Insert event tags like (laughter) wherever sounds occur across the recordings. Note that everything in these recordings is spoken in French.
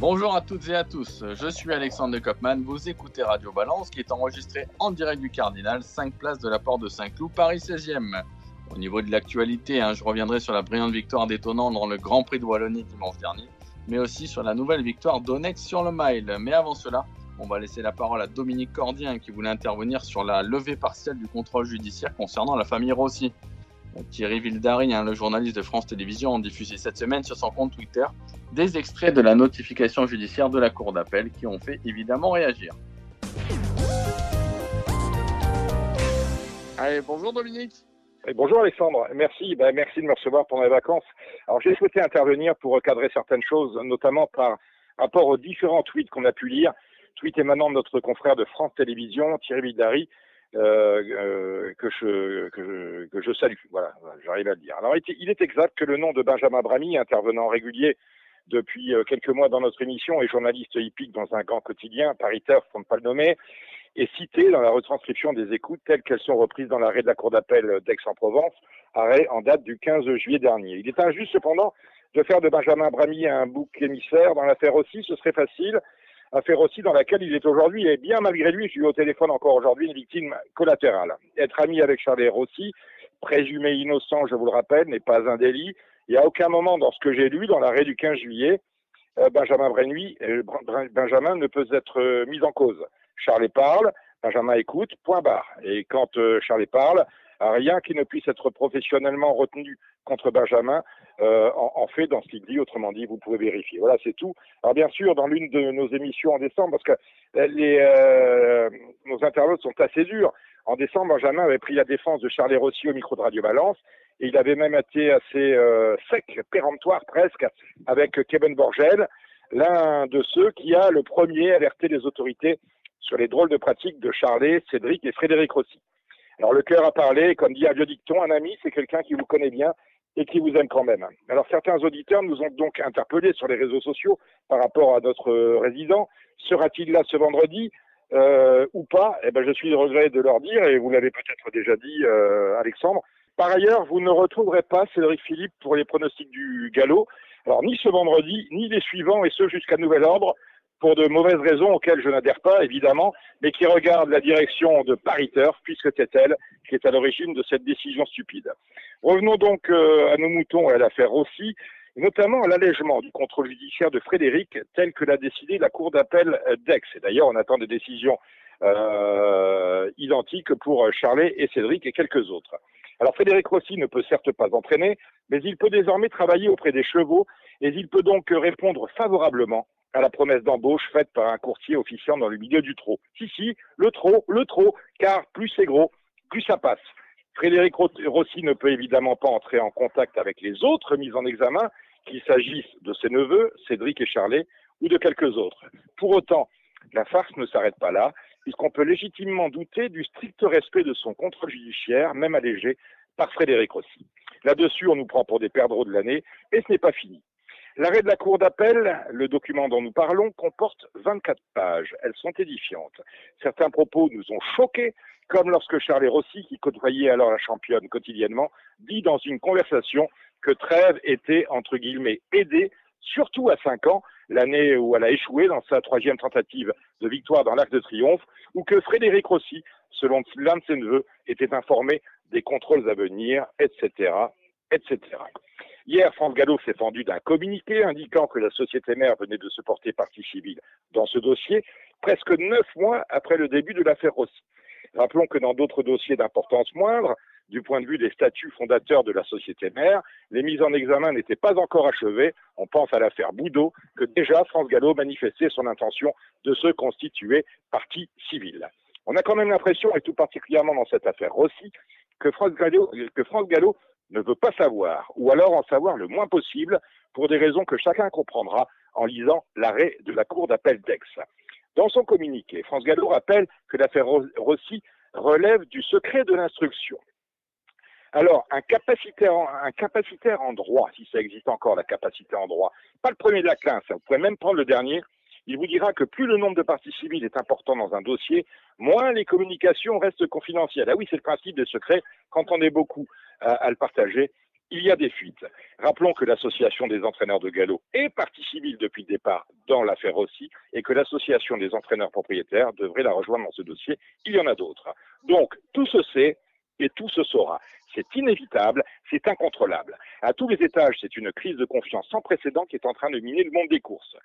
Bonjour à toutes et à tous, je suis Alexandre Kopman, vous écoutez Radio Balance qui est enregistré en direct du Cardinal, 5 places de la Porte de Saint-Cloud, Paris 16e. Au niveau de l'actualité, hein, je reviendrai sur la brillante victoire détonnante dans le Grand Prix de Wallonie dimanche dernier, mais aussi sur la nouvelle victoire d'Onex sur le mile. Mais avant cela, on va laisser la parole à Dominique Cordien qui voulait intervenir sur la levée partielle du contrôle judiciaire concernant la famille Rossi. Thierry Vildary, hein, le journaliste de France Télévisions, a diffusé cette semaine sur son compte Twitter des extraits de la notification judiciaire de la Cour d'appel qui ont fait évidemment réagir. Allez, bonjour Dominique. bonjour Alexandre, merci, ben, merci de me recevoir pendant les vacances. Alors j'ai souhaité intervenir pour recadrer certaines choses, notamment par rapport aux différents tweets qu'on a pu lire, tweets émanant de notre confrère de France Télévisions, Thierry Vildary, euh, euh, que, je, que, je, salue. Voilà, j'arrive à le dire. Alors, il est exact que le nom de Benjamin Bramy, intervenant régulier depuis euh, quelques mois dans notre émission et journaliste hippique dans un grand quotidien, pariteur, pour ne pas le nommer, est cité dans la retranscription des écoutes telles qu'elles sont reprises dans l'arrêt de la Cour d'appel d'Aix-en-Provence, arrêt en date du 15 juillet dernier. Il est injuste cependant de faire de Benjamin Bramy un bouc émissaire dans l'affaire aussi, ce serait facile affaire aussi dans laquelle il est aujourd'hui, et bien malgré lui, je suis au téléphone encore aujourd'hui, une victime collatérale. Être ami avec Charles Rossi, présumé innocent, je vous le rappelle, n'est pas un délit. Il n'y a aucun moment dans ce que j'ai lu, dans l'arrêt du 15 juillet, euh, Benjamin Brenouille, euh, Benjamin ne peut être euh, mis en cause. Charles parle, Benjamin écoute, point barre. Et quand Charles parle, rien qui ne puisse être professionnellement retenu contre Benjamin euh, en, fait dans ce qu'il dit. Autrement dit, vous pouvez vérifier. Voilà, c'est tout. Alors bien sûr, dans l'une de nos émissions en décembre, parce que les, euh, nos internautes sont assez durs. En décembre, Benjamin avait pris la défense de Charles Rossi au micro de Radio Balance. Et il avait même été assez euh, sec, péremptoire presque, avec Kevin Borgel, l'un de ceux qui a le premier alerté les autorités sur les drôles de pratiques de Charlet, Cédric et Frédéric Rossi. Alors le cœur a parlé, comme dit un vieux dicton, un ami, c'est quelqu'un qui vous connaît bien et qui vous aime quand même. Alors certains auditeurs nous ont donc interpellés sur les réseaux sociaux par rapport à notre résident. Sera-t-il là ce vendredi euh, ou pas? Eh ben, je suis regret de leur dire, et vous l'avez peut-être déjà dit, euh, Alexandre. Par ailleurs, vous ne retrouverez pas Cédric Philippe pour les pronostics du galop. Alors ni ce vendredi, ni les suivants, et ce jusqu'à nouvel ordre pour de mauvaises raisons auxquelles je n'adhère pas, évidemment, mais qui regardent la direction de Paris Turf, puisque c'est elle qui est à l'origine de cette décision stupide. Revenons donc euh, à nos moutons et à l'affaire Rossi, notamment à l'allègement du contrôle judiciaire de Frédéric, tel que l'a décidé la Cour d'appel d'Aix. Et d'ailleurs, on attend des décisions euh, identiques pour Charlet et Cédric et quelques autres. Alors Frédéric Rossi ne peut certes pas entraîner, mais il peut désormais travailler auprès des chevaux et il peut donc répondre favorablement à la promesse d'embauche faite par un courtier officiant dans le milieu du trot. Si, si, le trot, le trot, car plus c'est gros, plus ça passe. Frédéric Rossi ne peut évidemment pas entrer en contact avec les autres mis en examen, qu'il s'agisse de ses neveux, Cédric et Charlet, ou de quelques autres. Pour autant, la farce ne s'arrête pas là, puisqu'on peut légitimement douter du strict respect de son contrôle judiciaire, même allégé, par Frédéric Rossi. Là-dessus, on nous prend pour des perdreaux de l'année, et ce n'est pas fini. L'arrêt de la Cour d'appel, le document dont nous parlons, comporte 24 pages. Elles sont édifiantes. Certains propos nous ont choqués, comme lorsque Charles Rossi, qui côtoyait alors la championne quotidiennement, dit dans une conversation que Trèves était, entre guillemets, aidée, surtout à 5 ans, l'année où elle a échoué dans sa troisième tentative de victoire dans l'Arc de Triomphe, ou que Frédéric Rossi, selon l'un de ses neveux, était informé des contrôles à venir, etc., etc. Hier, France Gallo s'est fendu d'un communiqué indiquant que la société mère venait de se porter partie civile dans ce dossier, presque neuf mois après le début de l'affaire Rossi. Rappelons que dans d'autres dossiers d'importance moindre, du point de vue des statuts fondateurs de la société mère, les mises en examen n'étaient pas encore achevées. On pense à l'affaire Boudot, que déjà France Gallo manifestait son intention de se constituer partie civile. On a quand même l'impression, et tout particulièrement dans cette affaire Rossi, que que France Gallo ne veut pas savoir, ou alors en savoir le moins possible, pour des raisons que chacun comprendra en lisant l'arrêt de la Cour d'appel d'Aix. Dans son communiqué, France Gallo rappelle que l'affaire Rossi relève du secret de l'instruction. Alors, un capacitaire, en, droit, si ça existe encore, la capacité en droit, pas le premier de la classe, hein, vous pouvez même prendre le dernier, il vous dira que plus le nombre de parties civiles est important dans un dossier, moins les communications restent confidentielles. Ah oui, c'est le principe des secrets. Quand on est beaucoup à, le partager, il y a des fuites. Rappelons que l'association des entraîneurs de galop est partie civile depuis le départ dans l'affaire aussi, et que l'association des entraîneurs propriétaires devrait la rejoindre dans ce dossier. Il y en a d'autres. Donc, tout se sait et tout se saura. C'est inévitable, c'est incontrôlable. À tous les étages, c'est une crise de confiance sans précédent qui est en train de miner le monde des courses.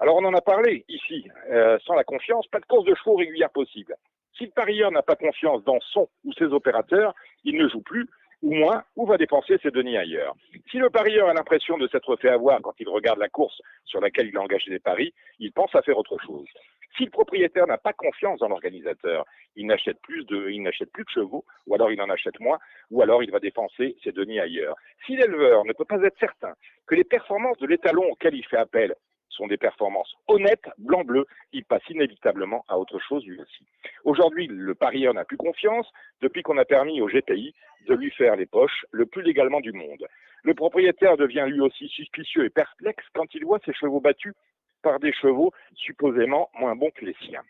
Alors on en a parlé ici. Euh, sans la confiance, pas de course de chevaux régulière possible. Si le parieur n'a pas confiance dans son ou ses opérateurs, il ne joue plus, ou moins, ou va dépenser ses deniers ailleurs? Si le parieur a l'impression de s'être fait avoir quand il regarde la course sur laquelle il a engagé des paris, il pense à faire autre chose. Si le propriétaire n'a pas confiance dans l'organisateur, il n'achète plus de, il n'achète plus de chevaux, ou alors il en achète moins, ou alors il va dépenser ses deniers ailleurs. Si l'éleveur ne peut pas être certain que les performances de l'étalon auquel il fait appel sont des performances honnêtes, blanc-bleu, il passe inévitablement à autre chose lui aussi. Aujourd'hui, le parieur n'a plus confiance depuis qu'on a permis au GPI de lui faire les poches le plus légalement du monde. Le propriétaire devient lui aussi suspicieux et perplexe quand il voit ses chevaux battus par des chevaux supposément moins bons que les siens.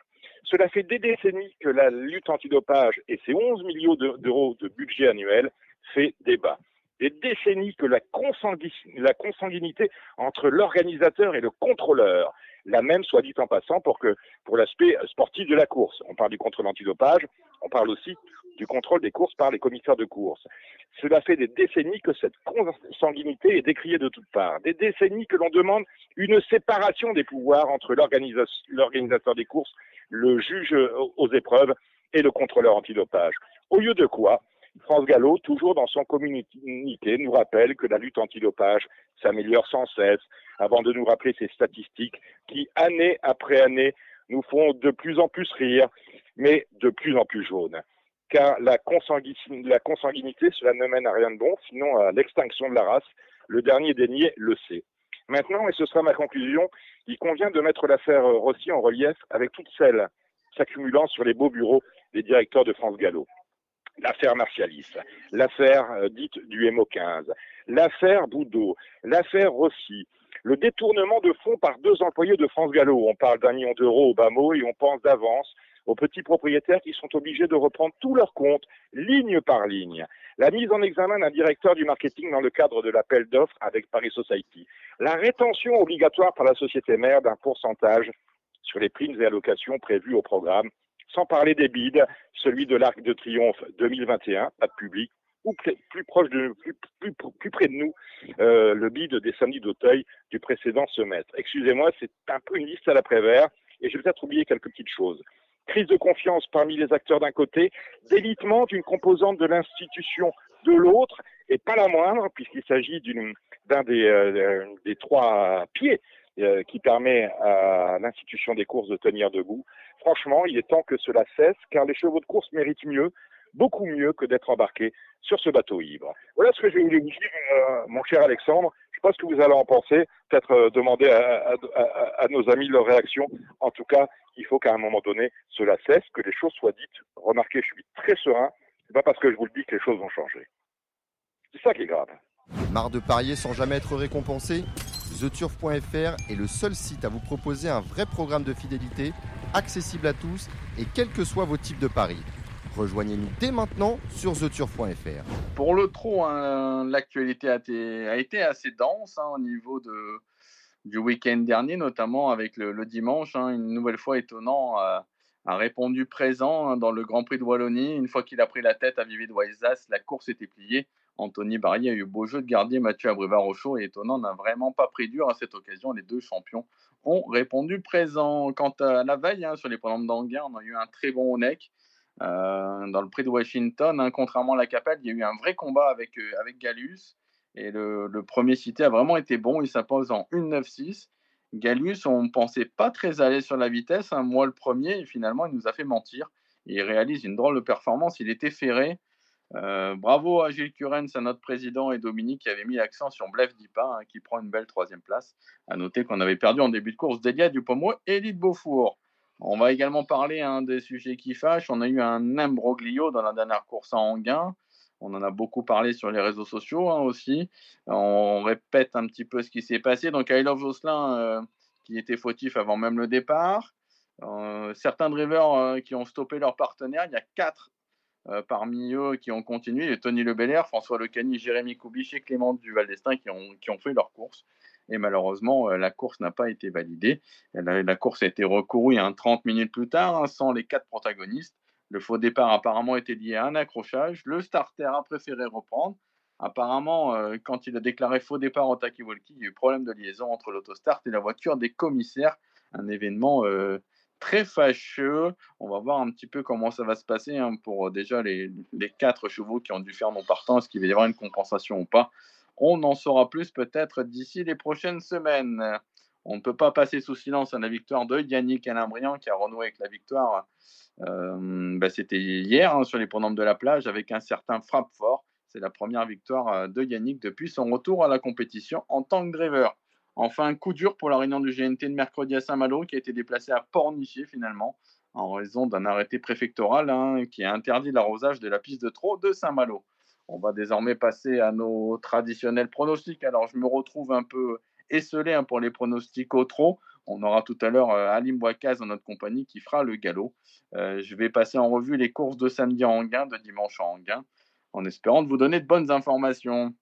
Cela fait des décennies que la lutte antidopage et ses 11 millions d'euros de budget annuel fait débat des décennies que la, consanguinité entre l'organisateur et le contrôleur, la même soit dit en passant pour que pour l'aspect sportif de la course. On parle du contrôle antidopage, on parle aussi du contrôle des courses par les commissaires de course. Cela fait des décennies que cette consanguinité est décriée de toutes parts. Des décennies que l'on demande une séparation des pouvoirs entre l'organisateur des courses, le juge aux épreuves et le contrôleur antidopage. Au lieu de quoi, France Gallo, toujours dans son communiqué, nous rappelle que la lutte antidopage s'améliore sans cesse, avant de nous rappeler ces statistiques qui, année après année, nous font de plus en plus rire, mais de plus en plus jaunes. Car la, la consanguinité, cela ne mène à rien de bon, sinon à l'extinction de la race. Le dernier dénié le sait. Maintenant, et ce sera ma conclusion, il convient de mettre l'affaire Rossi en relief avec toutes celles s'accumulant sur les beaux bureaux des directeurs de France Gallo l'affaire Martialis, l'affaire euh, dite du MO15, l'affaire Boudot, l'affaire Rossi, le détournement de fonds par deux employés de France Gallo. On parle d'un million d'euros au bas mot et on pense d'avance aux petits propriétaires qui sont obligés de reprendre tous leurs comptes, ligne par ligne. La mise en examen d'un directeur du marketing dans le cadre de l'appel d'offres avec Paris Society. La rétention obligatoire par la société mère d'un pourcentage sur les primes et allocations prévues au programme sans parler des bides, celui de l'Arc de Triomphe 2021, pas de public, ou plus, proche de plus, près de nous, euh, le bide des samedis d'Auteuil du précédent semestre. Excusez-moi, c'est un peu une liste à l'après-vert, et je vais peut-être oublier quelques petites choses. Crise de confiance parmi les acteurs d'un côté, délitement d'une composante de l'institution de l'autre, et pas la moindre, puisqu'il s'agit d'un des, euh, des trois pieds euh, qui permet à l'institution des courses de tenir debout. Franchement, il est temps que cela cesse, car les chevaux de course méritent mieux, beaucoup mieux que d'être embarqués sur ce bateau ivre. Voilà ce que je voulais vous dire, euh, mon cher Alexandre. Je ce que vous allez en penser. Peut-être euh, demander à, à, nos amis leur réaction. En tout cas, il faut qu'à un moment donné, cela cesse, que les choses soient dites. Remarquez, je suis très serein. C'est pas parce que je vous le dis que les choses vont changer. C'est ça qui est grave. Marre de parier sans jamais être récompensé TheTurf.fr est le seul site à vous proposer un vrai programme de fidélité, accessible à tous et quels que soient vos types de paris. Rejoignez-nous dès maintenant sur TheTurf.fr. Pour le trot, hein, l'actualité a, été assez dense hein, au niveau du week-end dernier, notamment avec le, dimanche. Hein, une nouvelle fois étonnant, euh, a répondu présent dans le Grand Prix de Wallonie. Une fois qu'il a pris la tête à Vivid Waisas, la course était pliée. Anthony Barry a eu beau jeu de garder Mathieu Abrivard-Rochaud et étonnant, n'a vraiment pas pris dur à cette occasion. Les deux champions ont répondu présent. Quant à la veille, hein, sur les programmes d'Anguin, on a eu un très bon neck euh, dans le prix de Washington. Hein. contrairement à la Capelle, il y a eu un vrai combat avec, euh, avec Galus. Et le, premier cité a vraiment été bon. Il s'impose en 1-9-6. Galus, on ne pensait pas très l'aise sur la vitesse. Hein. Moi, le premier, et finalement, il nous a fait mentir. Il réalise une drôle de performance. Il était ferré. Euh, bravo à Gilles Curens, à notre président et Dominique qui avait mis l'accent sur Blef Dipa, hein, qui prend une belle troisième place. À noter qu'on avait perdu en début de course Delia Dupomo et Edith Beaufour. On va également parler hein, des sujets qui fâchent. On a eu un imbroglio dans la dernière course à Anguin. On en a beaucoup parlé sur les réseaux sociaux hein, aussi. On répète un petit peu ce qui s'est passé. Donc, I Love Jocelyn, euh, qui était fautif avant même le départ. Euh, certains drivers qui ont stoppé leur partenaire. Il y a quatre parmi eux qui ont continué. Tony Lebelair, François Lecani, Jérémy Koubich et Clément Duval d'Estaing qui ont, qui ont fait leur course. Et malheureusement, la course n'a pas été validée. La, course a été recourue 30 minutes plus tard, hein, sans les quatre protagonistes. Le faux départ apparemment était lié à un accrochage. Le starter a préféré reprendre. Apparemment, euh, quand il a déclaré faux départ au Taki Walkie, il y a eu problème de liaison entre l'autostart et la voiture des commissaires. Un événement euh, très fâcheux. On va voir un petit peu comment ça va se passer hein, pour euh, déjà les, quatre chevaux qui ont dû faire non partant. Est-ce qu'il va y avoir une compensation ou pas On en saura plus peut-être d'ici les prochaines semaines. On ne peut pas passer sous silence à la victoire de Yannick Alain-Briand qui a renoué avec la victoire euh, bah, c'était hier hein, sur les pronoms de la plage avec un certain frappe fort. C'est la première victoire euh, de Yannick depuis son retour à la compétition en tant que driver. Enfin, un coup dur pour la réunion du GNT de mercredi à Saint-Malo qui a été déplacée à Pornichet finalement en raison d'un arrêté préfectoral hein, qui a interdit l'arrosage de la piste de trot de Saint-Malo. On va désormais passer à nos traditionnels pronostics. Alors, je me retrouve un peu esselé hein, pour les pronostics au trot. On aura tout à l'heure euh, Alim Bouakaz dans notre compagnie qui fera le galop. Euh, je vais passer en revue les courses de samedi en Anguin, de dimanche en Anguin, en espérant de vous donner de bonnes informations.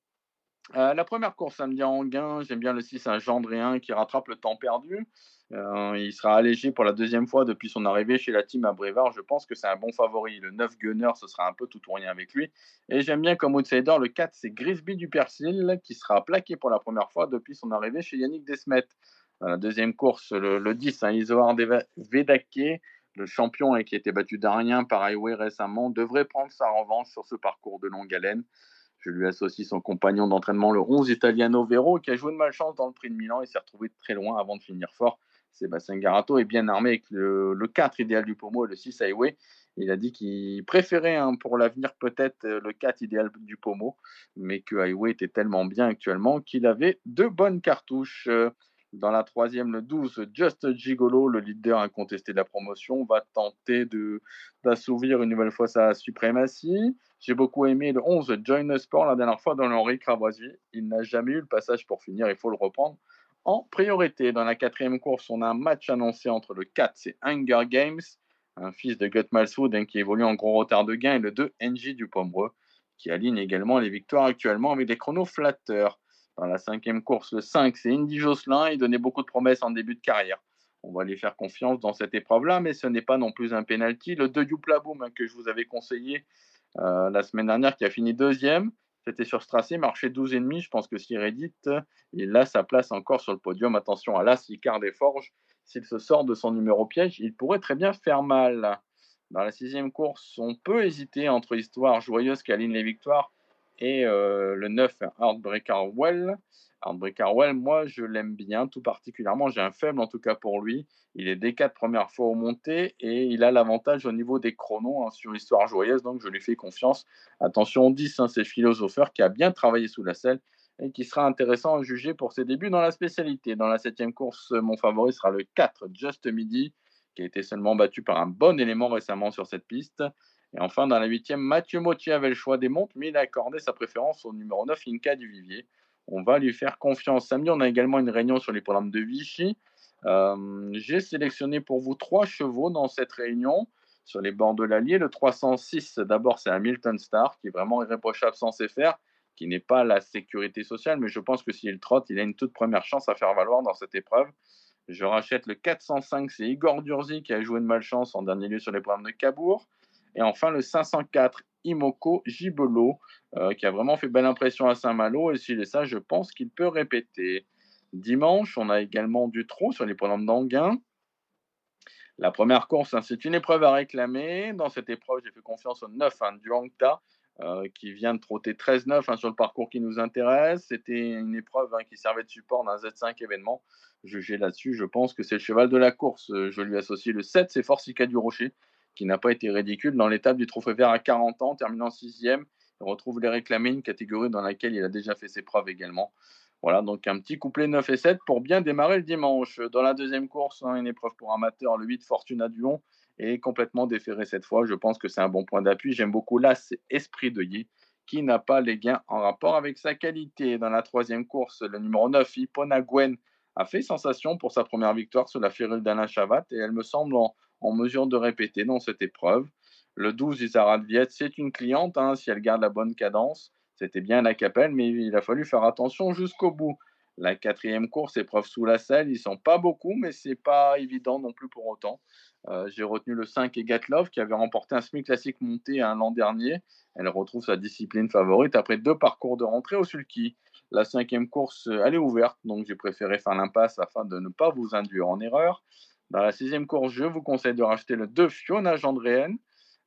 Euh, la première course samedi en Anguin, j'aime bien le 6 un Gendréen qui rattrape le temps perdu. il sera allégé pour la deuxième fois depuis son arrivée chez la team à Brévard. Je pense que c'est un bon favori. Le 9 Gunner, ce sera un peu tout ou rien avec lui. Et j'aime bien comme outsider le 4, c'est Grisby du Persil qui sera plaqué pour la première fois depuis son arrivée chez Yannick Desmet. La deuxième course, le, 10, hein, Isoar Vedake, le champion et qui a été battu d'Arien par Highway récemment, devrait prendre sa revanche sur ce parcours de longue haleine. Je lui associe son compagnon d'entraînement, le 11 Italiano Vero, qui a joué de malchance dans le prix de Milan et s'est retrouvé très loin avant de finir fort. Sébastien Garato est bien armé avec le, 4 idéal du Pomo et le 6 Highway. Il a dit qu'il préférait hein, pour l'avenir peut-être euh, le 4 idéal du Pomo, mais que Highway était tellement bien actuellement qu'il avait deux bonnes cartouches. Dans la troisième, le 12, Just Gigolo, le leader incontesté de la promotion, va tenter d'assouvir une nouvelle fois sa suprématie. J'ai beaucoup aimé le 11, Join Sport, la dernière fois dans l'Henri Cravoisier. Il n'a jamais eu le passage pour finir, il faut le reprendre. En priorité, dans la quatrième course, on a un match annoncé entre le 4, c'est Hunger Games, un fils de Gut Malsoud hein, qui évolue en gros retard de gain, et le 2, NJ du Pomereux, qui aligne également les victoires actuellement avec des chronos flatteurs. Dans la cinquième course, le 5, c'est Indy Jocelyn. Il donnait beaucoup de promesses en début de carrière. On va lui faire confiance dans cette épreuve-là, mais ce n'est pas non plus un penalty. Le 2 Youplaboum hein, que je vous avais conseillé euh, la semaine dernière, qui a fini deuxième, c'était sur ce tracé, marché 12,5. Je pense que s'il rédite, il a sa place encore sur le podium. Attention à l'As, Icard des Forges. S'il se sort de son numéro piège, il pourrait très bien faire mal. Dans la sixième course, on peut hésiter entre Histoire joyeuse qui aligne les victoires et euh, le 9, Heartbreaker Well. Heartbreaker Well, moi, je l'aime bien, tout particulièrement. J'ai un faible, en tout cas, pour lui. Il est des quatre premières fois au monté et il a l'avantage au niveau des chronos hein, sur Histoire Joyeuse, donc je lui fais confiance. Attention, 10, hein, c'est Philosopheur qui a bien travaillé sous la selle et qui sera intéressant à juger pour ses débuts dans la spécialité. Dans la septième course, mon favori sera le 4, Just Midi, qui a été seulement battu par un bon élément récemment sur cette piste. Et enfin, dans la huitième, Mathieu Mottier avait le choix des montres, mais il a accordé sa préférence au numéro 9, Inca du Vivier. On va lui faire confiance. Samedi, on a également une réunion sur les programmes de Vichy. Euh, j'ai sélectionné pour vous trois chevaux dans cette réunion sur les bords de l'Allier. Le 306, d'abord, c'est Hamilton Star, qui est vraiment irréprochable sans faire, qui n'est pas la sécurité sociale, mais je pense que s'il trotte, il a une toute première chance à faire valoir dans cette épreuve. Je rachète le 405, c'est Igor Durzi qui a joué de malchance en dernier lieu sur les programmes de Cabourg. Et enfin, le 504 Imoko Gibolo, euh, qui a vraiment fait belle impression à Saint-Malo. Et s'il est ça, je pense qu'il peut répéter. Dimanche, on a également du trot sur les pronoms d'Anguin. La première course, hein, c'est une épreuve à réclamer. Dans cette épreuve, j'ai fait confiance au 9 hein, du Hangta, euh, qui vient de trotter 13-9 hein, sur le parcours qui nous intéresse. C'était une épreuve qui servait de support d'un Z5 événement. Jugé là-dessus, je pense que c'est le cheval de la course. Je lui associe le 7, c'est Forcica du Rocher qui n'a pas été ridicule. Dans l'étape du Trophée Vert à 40 ans, terminant sixième, il retrouve les réclamés, une catégorie dans laquelle il a déjà fait ses preuves également. Voilà, donc un petit couplet 9 et 7 pour bien démarrer le dimanche. Dans la deuxième course, une épreuve pour amateurs, le 8 Fortuna Duon est complètement déféré cette fois. Je pense que c'est un bon point d'appui. J'aime beaucoup l'As Esprit de Yi qui n'a pas les gains en rapport avec sa qualité. Dans la troisième course, le numéro 9, Ipona Gwen, a fait sensation pour sa première victoire sur la férule d'Alain Chavat et elle me semble en, mesure de répéter dans cette épreuve. Le 12, Isara Viet, c'est une cliente, hein, si elle garde la bonne cadence. C'était bien la capelle, mais il a fallu faire attention jusqu'au bout. La quatrième course, épreuve sous la selle, ils sont pas beaucoup, mais c'est pas évident non plus pour autant. Euh, j'ai retenu le 5 Gatlov qui avait remporté un semi classique monté l'an dernier. Elle retrouve sa discipline favorite après deux parcours de rentrée au sulky. La cinquième course, elle est ouverte, donc j'ai préféré faire l'impasse afin de ne pas vous induire en erreur. Dans la sixième course, je vous conseille de racheter le 2 Fiona Gendréenne.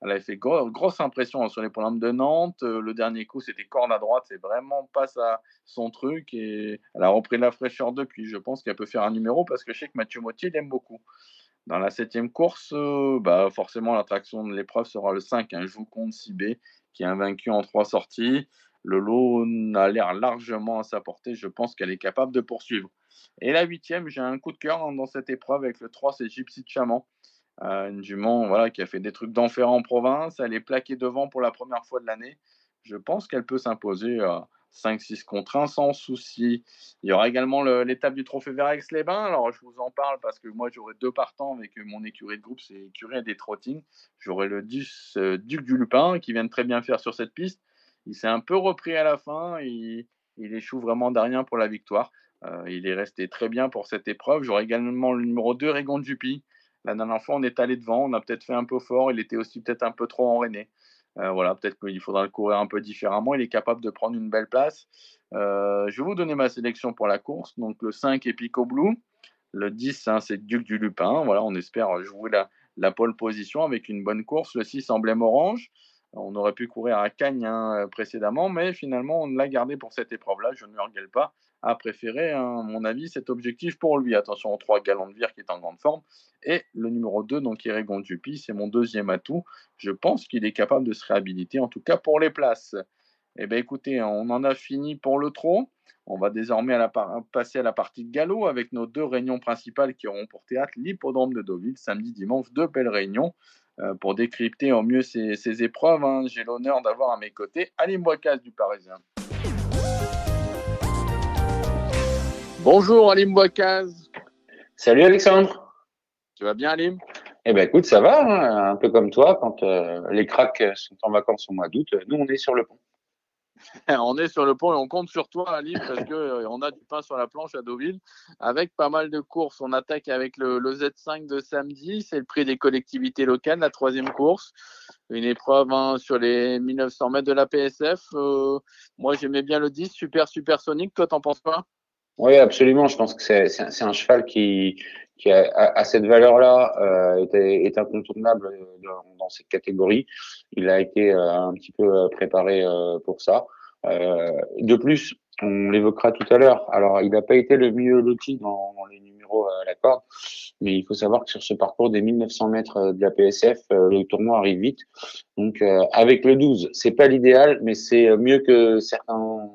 Elle a fait grosse impression sur les programmes de Nantes. Euh, le dernier coup, c'était corne à droite. C'est vraiment pas son truc. Et elle a repris de la fraîcheur depuis. Je pense qu'elle peut faire un numéro parce que je sais que Mathieu Mottier l'aime beaucoup. Dans la septième course, euh, bah forcément, l'attraction de l'épreuve sera le 5, un joue contre 6B, qui est invaincu en trois sorties. Le lot a l'air largement à sa portée. Je pense qu'elle est capable de poursuivre. Et la huitième, j'ai un coup de cœur dans cette épreuve avec le 3, c'est Gypsy de Chaman. Euh, une jument voilà, qui a fait des trucs d'enfer en province. Elle est plaquée devant pour la première fois de l'année. Je pense qu'elle peut s'imposer à 5-6 contre 1 sans souci. Il y aura également l'étape du trophée Verex-les-Bains. Alors, je vous en parle parce que moi, j'aurai deux partants avec mon écurie de groupe, c'est écurie des trottings. J'aurai le 10 euh, Duc du Lupin qui vient de très bien faire sur cette piste. Il s'est un peu repris à la fin. Il, il échoue vraiment d'arrière pour la victoire. Euh, il est resté très bien pour cette épreuve. J'aurai également le numéro 2, Régon Dupi, la dernière fois, on est allé devant, on a peut-être fait un peu fort, il était aussi peut-être un peu trop enrainé. Euh, voilà, peut-être qu'il faudra le courir un peu différemment. Il est capable de prendre une belle place. Euh, je vais vous donner ma sélection pour la course. Donc le 5 est Pico Blue. Le 10, hein, c'est Duc du Lupin. Voilà, on espère jouer la, la pole position avec une bonne course. Le 6, Emblème Orange. On aurait pu courir à Cagnes hein, précédemment, mais finalement, on l'a gardé pour cette épreuve-là. Je ne me regrette pas a préféré, à mon avis, cet objectif pour lui. Attention aux trois galons de vire qui est en grande forme. Et le numéro 2, donc Irégon Dupi, c'est mon deuxième atout. Je pense qu'il est capable de se réhabiliter, en tout cas pour les places. Eh bien écoutez, on en a fini pour le trot. On va désormais passer à la partie de galop avec nos deux réunions principales qui auront pour théâtre l'hippodrome de Deauville, samedi, dimanche, deux belles réunions. Euh, pour décrypter au mieux ces, épreuves, hein. j'ai l'honneur d'avoir à mes côtés Alim Boicaz du Parisien. Bonjour Alim Boicaz. Salut Alexandre. Tu vas bien Alim? Eh ben écoute, ça va, hein, un peu comme toi, quand euh, les cracks sont en vacances au mois d'août, nous on est sur le pont. (laughs) on est sur le pont et on compte sur toi Alim parce qu'on euh, a du pain sur la planche à Deauville avec pas mal de courses. On attaque avec le, Z5 de samedi, c'est le prix des collectivités locales, la troisième course. Une épreuve hein, sur les 1900 mètres de la PSF. Euh, moi j'aimais bien le 10, super supersonique. Toi t'en penses pas oui, absolument. Je pense que c'est un cheval qui, qui a, cette valeur-là euh, est, est, incontournable dans, dans, cette catégorie. Il a été euh, un petit peu euh, préparé euh, pour ça. Euh, de plus, on l'évoquera tout à l'heure. Alors, il n'a pas été le mieux loti dans, dans, les numéros à la corde, mais il faut savoir que sur ce parcours des 1900 mètres de la PSF, le tournoi arrive vite. Donc, avec le 12, c'est pas l'idéal, mais c'est mieux que certains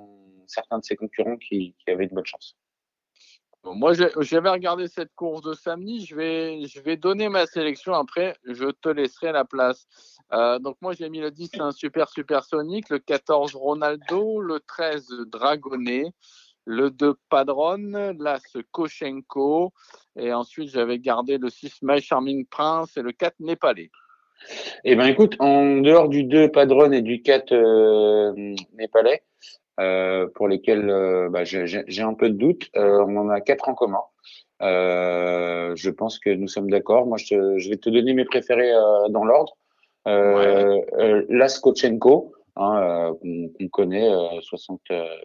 certains de ses concurrents qui, avaient de bonnes chances. moi, j'avais regardé cette course de samedi. Je vais, je vais donner ma sélection. Après, je te laisserai la place. Euh, donc, moi, j'ai mis le 10, un super supersonique, le 14, Ronaldo, le 13, Dragonnet, le 2, Padron, l'As, Koshenko. Et ensuite, j'avais gardé le 6, My Charming Prince et le 4, Népalais. Eh ben écoute, en dehors du 2 Padron et du 4 euh, Népalais, pour lesquels euh, bah, j'ai un peu de doute. Euh, on en a quatre en commun. je pense que nous sommes d'accord. Moi, je, je, vais te donner mes préférés dans l'ordre. Euh, Laskochenko, hein, qu'on connaît, 60,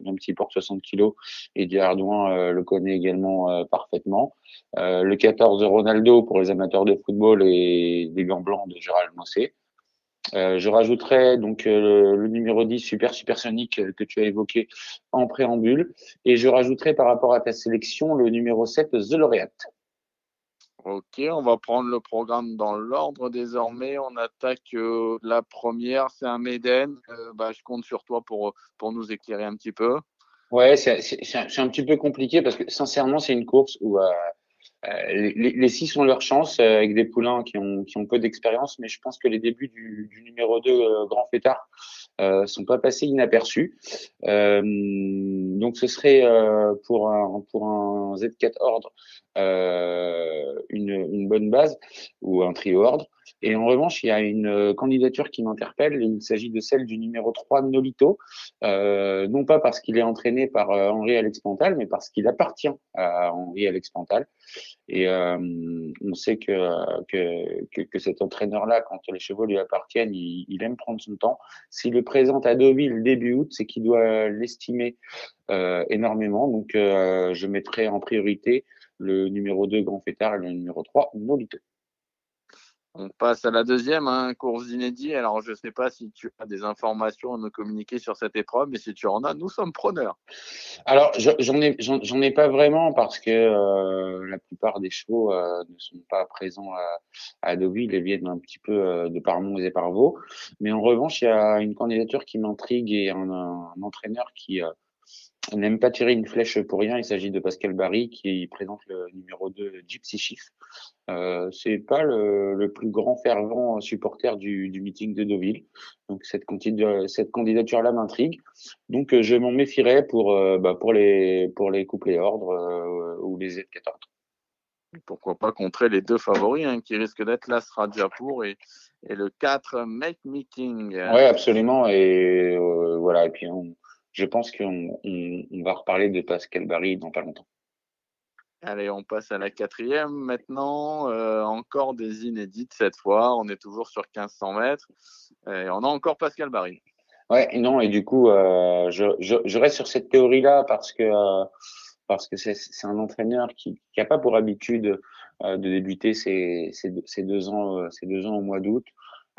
même s'il porte 60 kilos, et Ardouin le connaît également parfaitement. le 14 Ronaldo pour les amateurs de football et des gants blancs de Gérald Mossé. Euh, je rajouterai donc euh, le numéro 10 super supersonique euh, que tu as évoqué en préambule et je rajouterai par rapport à ta sélection le numéro 7 The Laureate. Ok, on va prendre le programme dans l'ordre désormais. On attaque la première, c'est un Méden. bah, je compte sur toi pour, pour nous éclairer un petit peu. Ouais, c'est un, un, petit peu compliqué parce que sincèrement, c'est une course où euh, les, six ont leur chance euh, avec des poulains qui ont, qui ont peu d'expérience, mais je pense que les débuts du, numéro 2, euh, Grand Fêtard, euh, sont pas passés inaperçus. Donc ce serait pour un pour un Z4 ordre une, une bonne base ou un trio ordre. Et en revanche, il y a une euh, candidature qui m'interpelle. Il s'agit de celle du numéro 3 Nolito, euh, non pas parce qu'il est entraîné par euh, Henri Alex Pantal, mais parce qu'il appartient à Henri Alex Pantal. Et euh, on sait que, que, que, que cet entraîneur-là, quand les chevaux lui appartiennent, il, il, aime prendre son temps. S'il le présente à Deauville début août, c'est qu'il doit l'estimer euh, énormément. Donc, je mettrai en priorité le numéro 2 Grand Fêtard et le numéro 3 Nolito. On passe à la deuxième, hein, course inédite. Alors, je ne sais pas si tu as des informations à nous communiquer sur cette épreuve, mais si tu en as, nous sommes preneurs. Alors, j'en ai, j'en ai pas vraiment parce que euh, la plupart des chevaux euh, ne sont pas présents à, à Deauville et viennent un petit peu euh, de Parmont et Parvaux. Mais en revanche, il y a une candidature qui m'intrigue et un, un, entraîneur qui on n'aime pas tirer une flèche pour rien. Il s'agit de Pascal Barry qui présente le numéro 2 Gypsy Chief. Euh, c'est pas le, le, plus grand fervent supporter du, du meeting de Deauville. Donc cette, cette candidature-là m'intrigue. Donc euh, je m'en méfierais pour, euh, bah, pour les pour les couplets ordres euh, ou les Z14. Pourquoi pas contrer les deux favoris hein, qui risquent d'être l'As Rajapour et, et le 4 Make Meeting. Oui, absolument. Et voilà. Et puis on, je pense qu'on on, va reparler de Pascal Barry dans pas longtemps. Allez, on passe à la quatrième maintenant. Euh, encore des inédites cette fois. On est toujours sur 1500 mètres. Et on a encore Pascal Barry. Ouais, non, et du coup, euh, je, je, je, reste sur cette théorie-là parce que euh, parce que c'est un entraîneur qui n'a pas pour habitude euh, de débuter ses, ses, ses, deux ans, ses deux ans au mois d'août.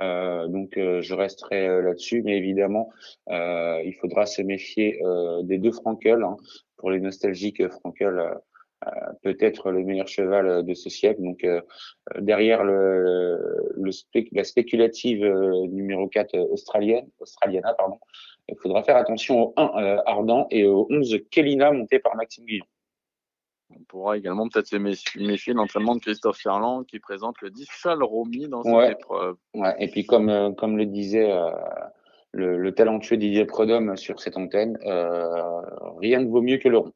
Euh, donc euh, je resterai euh, là-dessus, mais évidemment, il faudra se méfier des deux Frankel. Hein. Pour les nostalgiques, Frankel peut-être le meilleur cheval de ce siècle. Donc derrière le, le la spéculative numéro 4 australienne, australiana, pardon, il faudra faire attention au 1 Ardent et au 11 Kellina monté par Maxime Guillon. On pourra également peut-être se méfier de l'entraînement de Christophe Ferland qui présente le 10 Romy dans cette épreuve. Ouais. Et puis comme, euh, comme le disait euh, le, le, talentueux Didier Prodhomme sur cette antenne, euh, rien ne vaut mieux que le rond.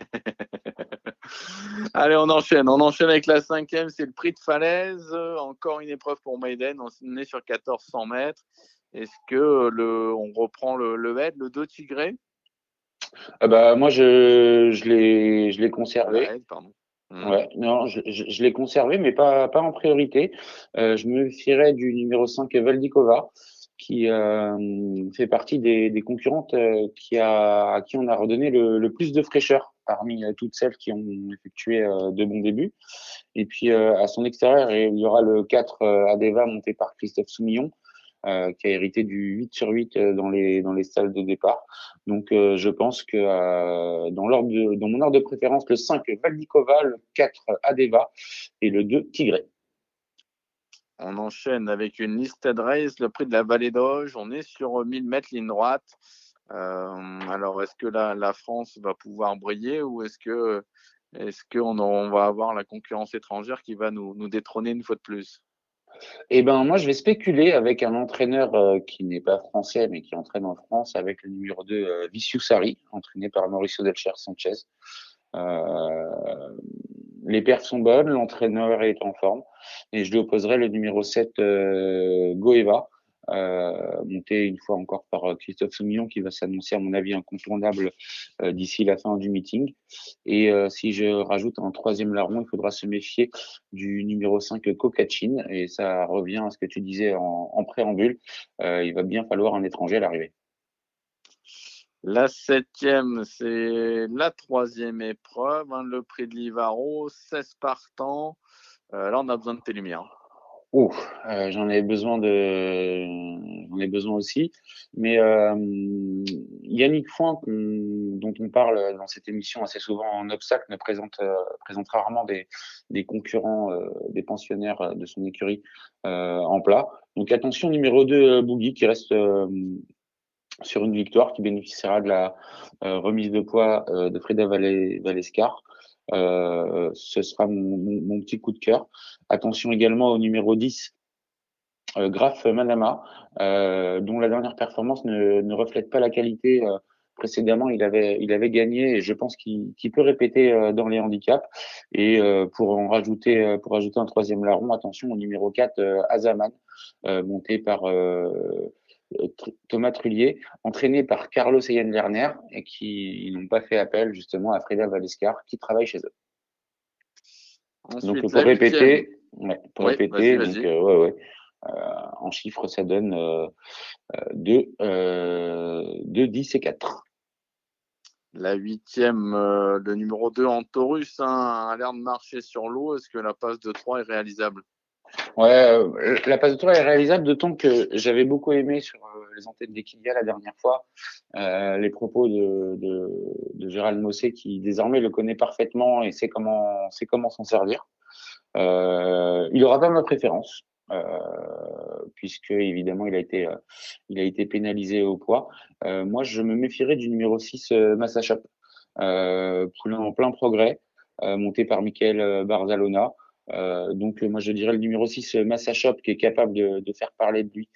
(laughs) Allez, on enchaîne. On enchaîne avec la cinquième, c'est le prix de falaise. Encore une épreuve pour Maiden. On est sur 1400 mètres. Est-ce que le, on reprend le, le head, le 2 Tigré? Ah bah, moi, je, je l'ai, je l'ai conservé. pardon. Mmh. Ouais, non, je, je, je l'ai conservé, mais pas, pas en priorité. Euh, je me fierais du numéro 5 Valdikova, qui euh, fait partie des, des concurrentes euh, qui a, à qui on a redonné le, le plus de fraîcheur parmi euh, toutes celles qui ont effectué euh, de bons débuts. Et puis à son extérieur, il y aura le 4 Adeva monté par Christophe Soumillon, euh, qui a hérité du 8 sur 8 euh, dans les dans les salles de départ. Donc euh, je pense que dans l'ordre dans mon ordre de préférence, le 5 Valdikova, le 4 Adeva et le 2 Tigré. On enchaîne avec une liste race, le prix de la vallée d'Auge. On est sur 1000 mètres ligne droite. Alors, est-ce que la, la, France va pouvoir briller ou est-ce que est-ce qu'on on va avoir la concurrence étrangère qui va nous, nous détrôner une fois de plus? Eh ben, moi, je vais spéculer avec un entraîneur euh, qui n'est pas français, mais qui entraîne en France, avec le numéro 2, euh, Viciusari, entraîné par Mauricio Delcher Sanchez. Euh, les perfs sont bonnes, l'entraîneur est en forme, et je lui opposerai le numéro 7, euh, Goeva, monté une fois encore par euh, Christophe Soumillon, qui va s'annoncer, à mon avis, incontournable euh, d'ici la fin du meeting. Et euh, si je rajoute un troisième larron, il faudra se méfier du numéro 5 Kokachin. Et ça revient à ce que tu disais en, en préambule. il va bien falloir un étranger à l'arrivée. La septième, c'est la troisième épreuve, hein, le prix de Livaro, 16 partants. Euh, là, on a besoin de tes lumières. Oh, euh, j'en ai besoin de, j'en ai besoin aussi. Mais euh, Yannick Foin, dont on parle dans cette émission assez souvent en obstacle, ne présente, euh, présente rarement des, des concurrents, euh, des pensionnaires de son écurie euh, en plat. Donc attention numéro 2, Boogie, qui reste sur une victoire qui bénéficiera de la remise de poids de Frida Valescar. Ce sera mon, petit coup de cœur. Attention également au numéro 10, Graf Manama, dont la dernière performance ne, ne reflète pas la qualité précédemment, il avait, il avait gagné et je pense qu'il peut répéter euh, dans les handicaps. Et euh, pour en rajouter, euh, pour ajouter un troisième larron, attention au numéro 4, Azaman, monté par Thomas Trullier, entraîné par Carlos Eyen Lerner et qui n'ont pas fait appel justement à Freda Valescar qui travaille chez eux. donc pour répéter, pour répéter, donc, ouais, ouais. en chiffres, ça donne 2, 2, 10 et 4. La huitième, euh, le numéro 2 en Taurus, hein, a l'air de marcher sur l'eau. Est-ce que la passe de 3 est réalisable? Ouais, euh, la passe de 3 est réalisable, d'autant que j'avais beaucoup aimé sur euh, les antennes d'Equidia la dernière fois les propos de, de, de, Gérald Mossé qui désormais le connaît parfaitement et sait comment, sait comment s'en servir. il aura pas ma préférence. Euh, puisque évidemment il a été euh, pénalisé au poids. Euh, moi, je me méfierais du numéro 6 Massachap, poulain en plein progrès, monté par Michael Barzalona. Donc moi je dirais le numéro 6 Massachop qui est capable de, de, faire parler de lui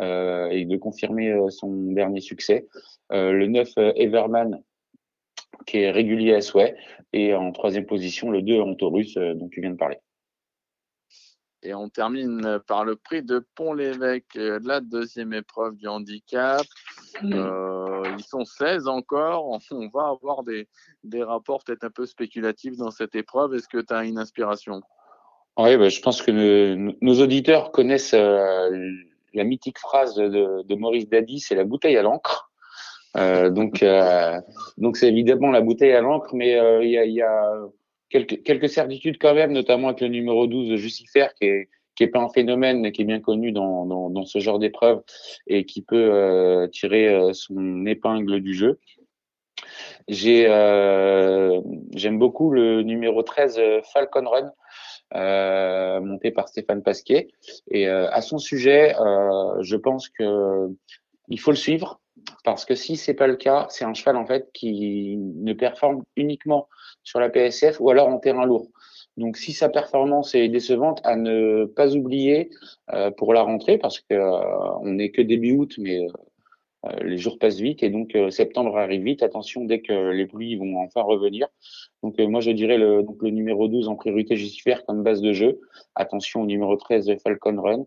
et de confirmer son dernier succès. le 9 Everman qui est régulier à souhait et en troisième position le 2 Antorus dont tu viens de parler. Et on termine par le prix de Pont-l'Évêque, euh, la deuxième épreuve du handicap. Mmh. Euh, ils sont 16 encore. (laughs) On va avoir des, des rapports peut-être un peu spéculatifs dans cette épreuve. Est-ce que tu as une inspiration? Oui, bah, je pense que nos auditeurs connaissent euh, la mythique phrase de, de Maurice Dady, c'est la bouteille à l'encre. Euh, donc, donc c'est évidemment la bouteille à l'encre, mais il y a, y a quelques, quelques certitudes quand même, notamment avec le numéro 12 Jucifer, qui est, qui est pas un phénomène, mais qui est bien connu dans, dans, dans ce genre d'épreuve et qui peut euh, tirer euh, son épingle du jeu. J'ai, euh, j'aime beaucoup le numéro 13 Falcon Run, euh, monté par Stéphane Pasquet. Et à son sujet, je pense que il faut le suivre parce que si c'est pas le cas, c'est un cheval en fait qui ne performe uniquement sur la PSF ou alors en terrain lourd. Donc si sa performance est décevante, à ne pas oublier euh, pour la rentrée parce que euh, on n'est que début août, mais euh, les jours passent vite et donc septembre arrive vite. Attention dès que les pluies vont enfin revenir. Donc moi je dirais le, donc, le numéro 12 en priorité Jucifer comme base de jeu. Attention au numéro 13 Falcon Run.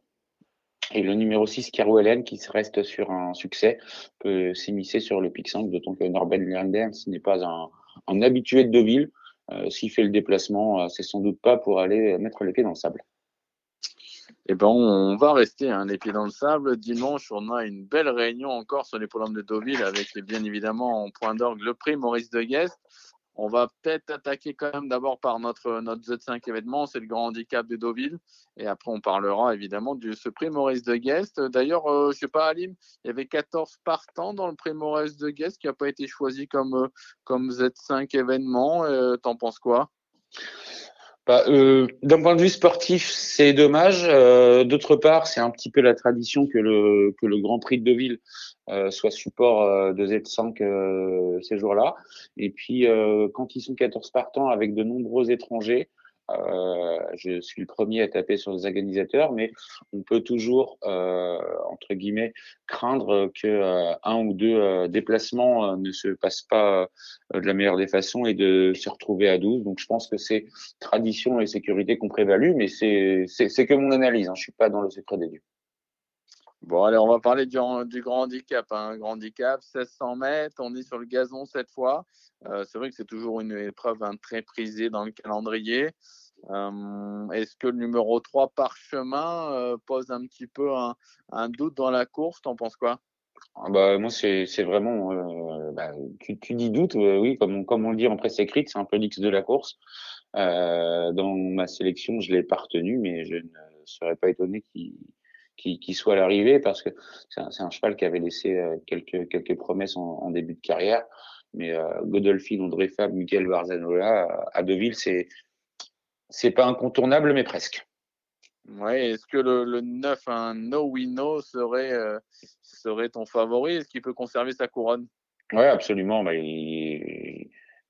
Et le numéro 6, Carouelen, qui reste sur un succès, peut s'immiscer sur le pic 5, d'autant que Norben ce n'est pas un, un, habitué de Deauville. Euh, S'il fait le déplacement, euh, c'est sans doute pas pour aller mettre les pieds dans le sable. Eh ben, on va rester hein, les dans le sable. Dimanche, on a une belle réunion encore sur les programmes de Deauville avec bien évidemment en point d'orgue le prix Maurice de Guest. On va peut-être attaquer quand même d'abord par notre, notre Z5 événement, c'est le grand handicap de Deauville. Et après, on parlera évidemment du ce prix Maurice de Guest. D'ailleurs, euh, je sais pas, Alim, il y avait 14 partants dans le prix Maurice de Guest qui n'a pas été choisi comme, euh, comme Z5 événement. Euh, T'en penses quoi? Bah, euh, D'un point de vue sportif, c'est dommage. Euh, D'autre part, c'est un petit peu la tradition que le, que le Grand Prix de Deauville euh, soit support de Z5 euh, ces jours-là. Et puis, quand ils sont 14 partants avec de nombreux étrangers, euh, je suis le premier à taper sur les organisateurs, mais on peut toujours, euh, entre guillemets, craindre que euh, un ou deux euh, déplacements euh, ne se passent pas de la meilleure des façons et de se retrouver à 12. Donc je pense que c'est tradition et sécurité qu'on prévalue, mais c'est que mon analyse. Hein. Je suis pas dans le secret des dieux. Bon, allez, on va parler du, grand handicap. Hein. Grand handicap, 1600 mètres, on est sur le gazon cette fois. Euh, c'est vrai que c'est toujours une épreuve hein, très prisée dans le calendrier. Euh, Est-ce que le numéro 3, Parchemin, euh, pose un petit peu un, doute dans la course? T'en penses quoi? Ah bah, moi, c'est vraiment. Bah, tu, dis doute, oui, comme on, le dit en presse écrite, c'est un peu l'X de la course. Dans ma sélection, je l'ai pas retenu, mais je ne serais pas étonné qu'il qui, qui soit à l'arrivée parce que c'est un, un, cheval qui avait laissé euh, quelques, quelques promesses en, en début de carrière. Mais euh, Godolphin, André Fab, Michael Barzanola, à Deauville, c'est c'est pas incontournable, mais presque. Ouais, est-ce que le, le 9, un No We No, serait, euh, serait ton favori? Est-ce qu'il peut conserver sa couronne? Oui, absolument. Bah, il,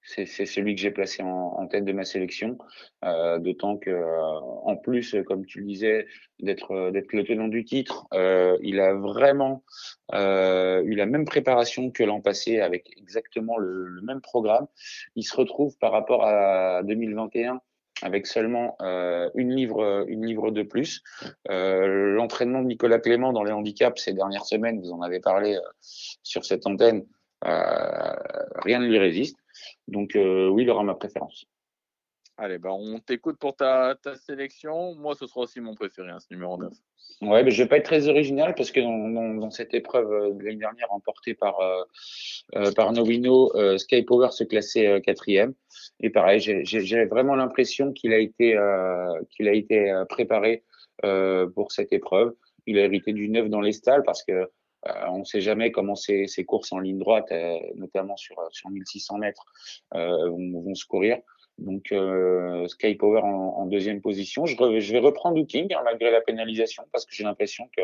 c'est celui que j'ai placé en, tête de ma sélection. Euh, D'autant que, euh, en plus, comme tu le disais, d'être euh, le tenant du titre, euh, il a vraiment eu la même préparation que l'an passé, avec exactement le, même programme. Il se retrouve par rapport à 2021 avec seulement une livre une livre de plus. L'entraînement de Nicolas Clément dans les handicaps ces dernières semaines, vous en avez parlé sur cette antenne, rien ne lui résiste. Donc euh, oui, il aura ma préférence. Allez, bah, on t'écoute pour ta, ta, sélection. Moi, ce sera aussi mon préféré, hein, ce numéro 9. Ouais, mais je vais pas être très original parce que dans, dans, dans cette épreuve euh, de l'année dernière remportée par euh, euh, par Novino, euh, Sky Power se classait quatrième. Et pareil, j'ai vraiment l'impression qu'il a été qu'il a été préparé pour cette épreuve. Il a hérité du neuf dans les stalles parce que on ne sait jamais comment ces, courses en ligne droite, euh, notamment sur, sur 1600 mètres, euh, vont, se courir. Donc Sky Power en, deuxième position. Je, vais reprendre Hooking hein, malgré la pénalisation parce que j'ai l'impression que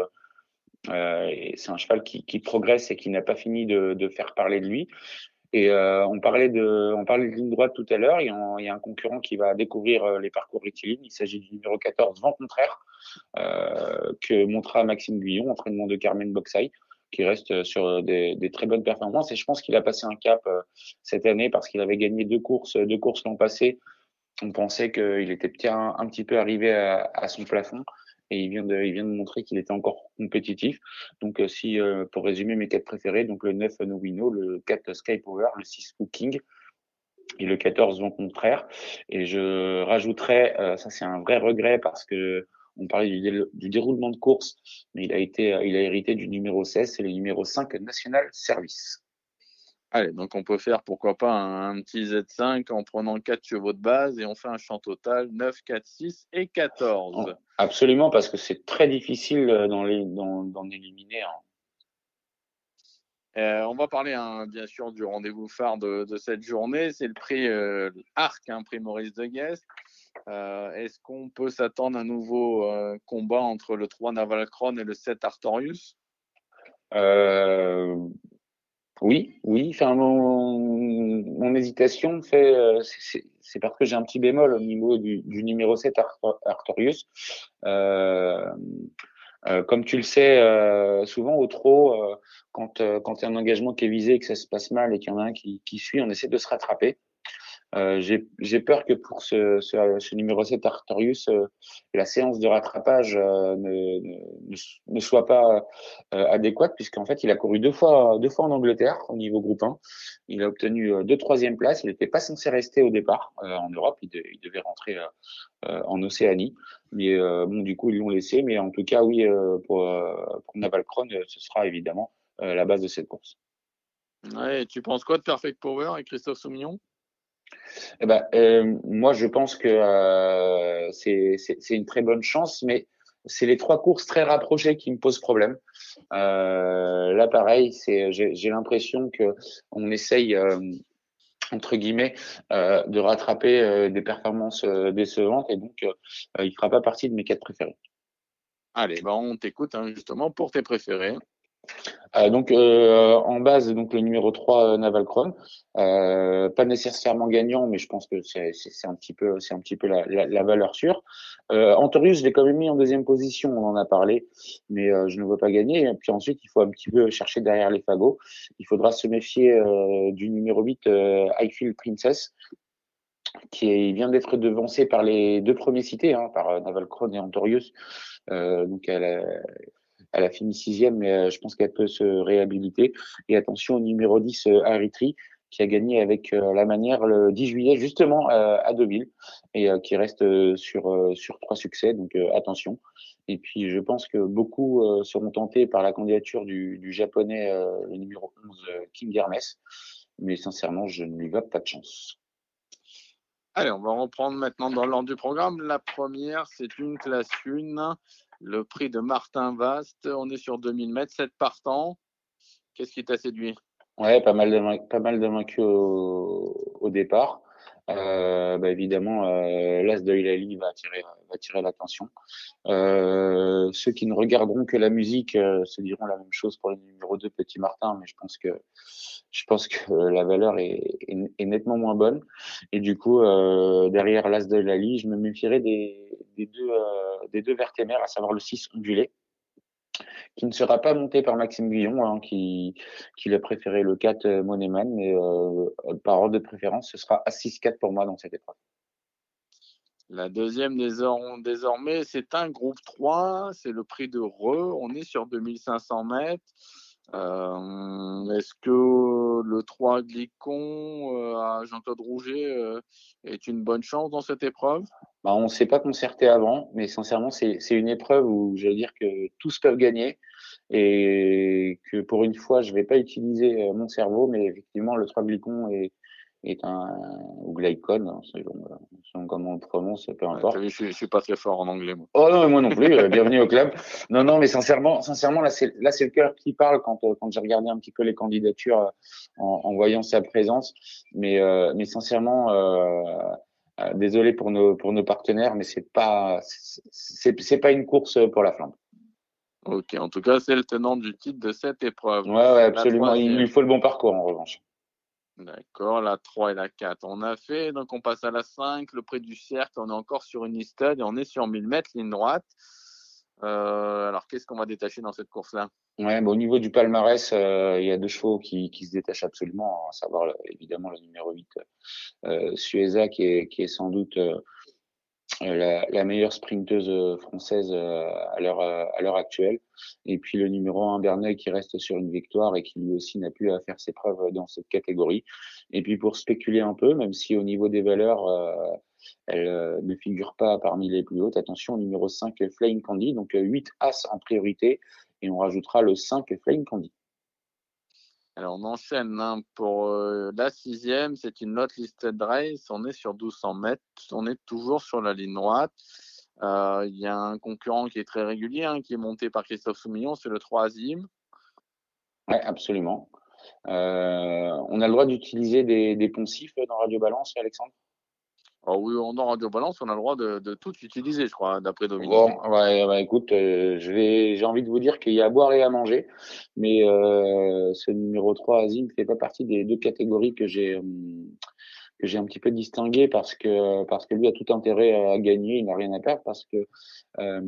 euh, c'est un cheval qui, progresse et qui n'a pas fini de, faire parler de lui. Et euh, on parlait de, on parlait de ligne droite tout à l'heure. Il, y a un concurrent qui va découvrir les parcours rectilignes. Il s'agit du numéro 14, Vent contraire, euh, que montrera Maxime Guillon, entraînement de Carmen Boxay qui reste sur des, très bonnes performances. Et je pense qu'il a passé un cap euh, cette année parce qu'il avait gagné deux courses, deux courses l'an passé. On pensait qu'il était un, un, petit peu arrivé à, son plafond. Et il vient de, il vient de montrer qu'il était encore compétitif. Donc, euh, si, euh, pour résumer mes quatre préférés, donc le 9 Novino, le 4 Sky Power, le 6 Cooking et le 14 vent contraire. Et je rajouterais, ça c'est un vrai regret parce que on parlait du, déroulement de course, mais il a été, il a hérité du numéro 16, c'est le numéro 5 National Service. Allez, donc on peut faire pourquoi pas un, petit Z5 en prenant 4 chevaux de base et on fait un champ total 9, 4, 6 et 14. Absolument, parce que c'est très difficile d'en éliminer. Euh, on va parler hein, bien sûr du rendez-vous phare de, de, cette journée, c'est le prix euh, Arc, un hein, prix Maurice de Guest. Euh, Est-ce qu'on peut s'attendre à un nouveau euh, combat entre le 3 Navalcron et le 7 Artorius? Euh, Oui, oui. Enfin, mon, hésitation euh, c'est parce que j'ai un petit bémol au niveau du, numéro 7 Artorius. Euh, comme tu le sais, souvent au trot, quand, quand il y a un engagement qui est visé et que ça se passe mal et qu'il y en a un qui suit, on essaie de se rattraper. Euh, j'ai peur que pour ce, ce, ce, numéro 7 Artorius, euh, la séance de rattrapage euh, ne, ne, ne, soit pas euh, adéquate, puisqu'en fait, il a couru deux fois, deux fois en Angleterre au niveau groupe 1. Il a obtenu euh, deux troisième places. Il n'était pas censé rester au départ en Europe. Il, de, il, devait rentrer en Océanie. Mais bon, du coup, ils l'ont laissé. Mais en tout cas, oui, pour, pour Naval Cron, ce sera évidemment la base de cette course. Ouais, tu penses quoi de Perfect Power et Christophe Soumillon? Eh ben, euh, moi, je pense que euh, c'est une très bonne chance, mais c'est les trois courses très rapprochées qui me posent problème. Euh, là, pareil, j'ai l'impression que on essaye entre guillemets de rattraper des performances décevantes et donc il fera pas partie de mes quatre préférés. Allez, ben on t'écoute hein, justement pour tes préférés. Euh, donc euh, en base, donc le numéro 3 euh, Naval Chrome, euh, pas nécessairement gagnant, mais je pense que c'est un petit peu, c'est un petit peu la, la, la valeur sûre. Euh, Antorius, je l'ai quand même mis en deuxième position, on en a parlé, mais euh, je ne veux pas gagner. Et puis ensuite, il faut un petit peu chercher derrière les fagots. Il faudra se méfier du numéro 8 Highfield Princess, qui vient d'être devancé par les deux premiers cités, hein, par Naval Chrome et Antorius. donc elle elle a fini sixième, mais euh, je pense qu'elle peut se réhabiliter. Et attention au numéro 10, euh, Aritri, qui a gagné avec euh, la manière le 10 juillet, justement à Deauville, et qui reste sur, sur trois succès. Donc attention. Et puis je pense que beaucoup seront tentés par la candidature du, du japonais, le numéro 11, King Hermes. Mais sincèrement, je ne lui vois pas de chance. Allez, on va reprendre maintenant dans l'ordre du programme. La première, c'est une classe 1 le prix de Martin Vast, on est sur 2000 mètres, 7 partants. Qu'est-ce qui t'a séduit? Ouais, pas mal de, pas mal de vaincus au, au départ. Euh, bah, évidemment, euh, l'As de Hilali va attirer, va attirer l'attention. Euh, ceux qui ne regarderont que la musique euh, se diront la même chose pour le numéro 2, Petit Martin, mais je pense que, je pense que la valeur est, est, nettement moins bonne. Et du coup, euh, derrière l'As de Hilali, je me méfierais des, des deux, des deux vertémères, à savoir le 6 ondulé qui ne sera pas monté par Maxime Guillon, hein, qui, qui a préféré le 4 euh, Moneman, mais euh, par ordre de préférence, ce sera à 6-4 pour moi dans cette épreuve. La deuxième désormais, c'est un groupe 3, c'est le prix de Re, on est sur 2500 mètres. Euh, Est-ce que le 3 Glicon euh, à Jean-Claude Rouget euh, est une bonne chance dans cette épreuve? Bah, On ne s'est pas concerté avant, mais sincèrement, c'est une épreuve où je veux dire que tous peuvent gagner et que pour une fois, je ne vais pas utiliser mon cerveau, mais effectivement, le 3 Glicon est, est un ou Glycon, hein, selon, selon, comment on le prononce, peu importe. Ouais, je, suis pas très fort en anglais. Moi. Oh non, moi non plus. Euh, (laughs) bienvenue au club. Non, non, mais sincèrement, sincèrement, là c'est là c'est le cœur qui parle quand euh, quand j'ai regardé un petit peu les candidatures euh, en, en voyant sa présence. Mais euh, mais sincèrement. Euh, désolé pour nos pour nos partenaires, mais c'est pas c'est c'est pas une course pour la flamme. Ok, en tout cas, c'est le tenant du titre de cette épreuve. Ouais, ouais absolument. Il lui faut le bon parcours en revanche. D'accord, la 3 et la 4, on a fait. Donc, on passe à la 5, le prix du cercle. On est encore sur une listade et on est sur 1000 mètres, ligne droite. Euh, alors, qu'est-ce qu'on va détacher dans cette course-là? Ouais, bah, au niveau du palmarès, euh, il y a deux chevaux qui, qui se détachent absolument, à savoir évidemment le numéro 8, euh, Sueza, qui est, qui est sans doute euh, la, la, meilleure sprinteuse euh, française euh, à l'heure à actuelle. Et puis le numéro 1 Berneuil qui reste sur une victoire et qui lui aussi n'a pu faire ses preuves dans cette catégorie. Et puis pour spéculer un peu, même si au niveau des valeurs euh, elle euh, ne figure pas parmi les plus hautes, attention numéro 5 Flying Candy, donc 8 As en priorité et on rajoutera le 5 Flying Candy. Alors on enchaîne hein, pour euh, la sixième, c'est une note listed race, on est sur 1200 mètres, on est toujours sur la ligne droite. Euh, il y a un concurrent qui est très régulier, hein, qui est monté par Christophe Soumillon, c'est le troisième. Oui, absolument. Euh, on a le droit d'utiliser des, des, poncifs dans Radio Balance, Alexandre? Oh oui, dans Radio Balance, on a le droit de, tout utiliser, je crois, d'après Dominique. Bon, ouais, bah, écoute, euh, j'ai envie de vous dire qu'il y a à boire et à manger, mais euh, ce numéro 3, Azim, ne fait pas partie des deux catégories que j'ai hum, que j'ai un petit peu distingué parce que parce que lui a tout intérêt à gagner, il n'a rien à perdre parce que euh,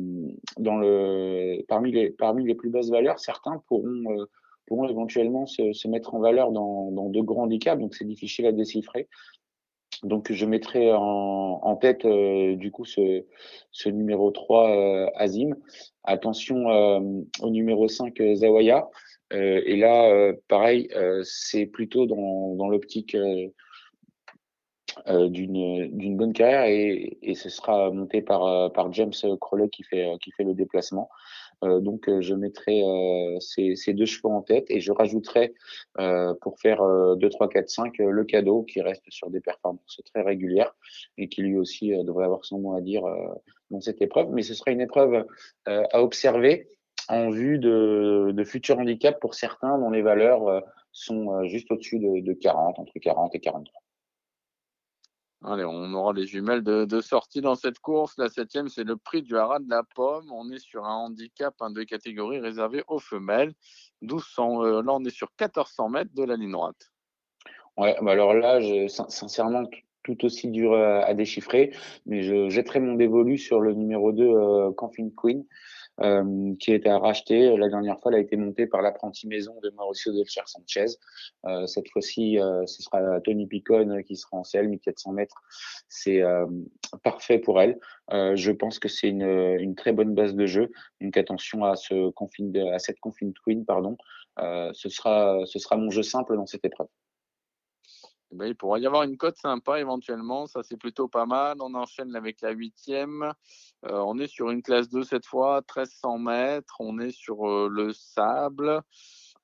dans le parmi les parmi les plus basses valeurs, certains pourront euh, pourront éventuellement se, se, mettre en valeur dans, dans de grands handicaps, donc c'est difficile à déchiffrer. Donc je mettrai en, en tête euh, du coup ce, ce numéro 3 euh, Azim. Attention euh, au numéro 5 Zawaya. et là, pareil, c'est plutôt dans, dans l'optique d'une d'une bonne carrière et, et ce sera monté par par James Crowley qui fait qui fait le déplacement. Euh, donc, je mettrai euh, ces, ces, deux chevaux en tête et je rajouterai euh, pour faire 2, 3, 4, 5 le cadeau qui reste sur des performances très régulières et qui lui aussi devrait avoir son mot à dire dans cette épreuve. Mais ce sera une épreuve à observer en vue de, de futurs handicaps pour certains dont les valeurs sont juste au-dessus de, de 40, entre 40 et 43. Allez, on aura les jumelles de, sortie dans cette course. La septième, c'est le prix du haras de la pomme. On est sur un handicap un de catégorie réservé aux femelles. 1200, euh, là, on est sur 1400 mètres de la ligne droite. Ouais, bah alors là, sincèrement, tout aussi dur à, à, déchiffrer, mais je jetterai mon dévolu sur le numéro 2, euh, Queen euh, qui a été racheté. La dernière fois, elle a été montée par l'apprenti maison de Mauricio Del Cher Sanchez. Euh, cette fois-ci, euh, ce sera Tony Picon qui sera en selle, 1400 mètres. C'est euh, parfait pour elle. Euh, je pense que c'est une, une, très bonne base de jeu. Donc attention à, ce confine, à cette confine twin, pardon. ce, sera, ce sera mon jeu simple dans cette épreuve. Ben, il pourrait y avoir une cote sympa éventuellement, ça c'est plutôt pas mal. On enchaîne avec la huitième. Euh, on est sur une classe 2 cette fois, 1300 mètres. On est sur euh, le sable.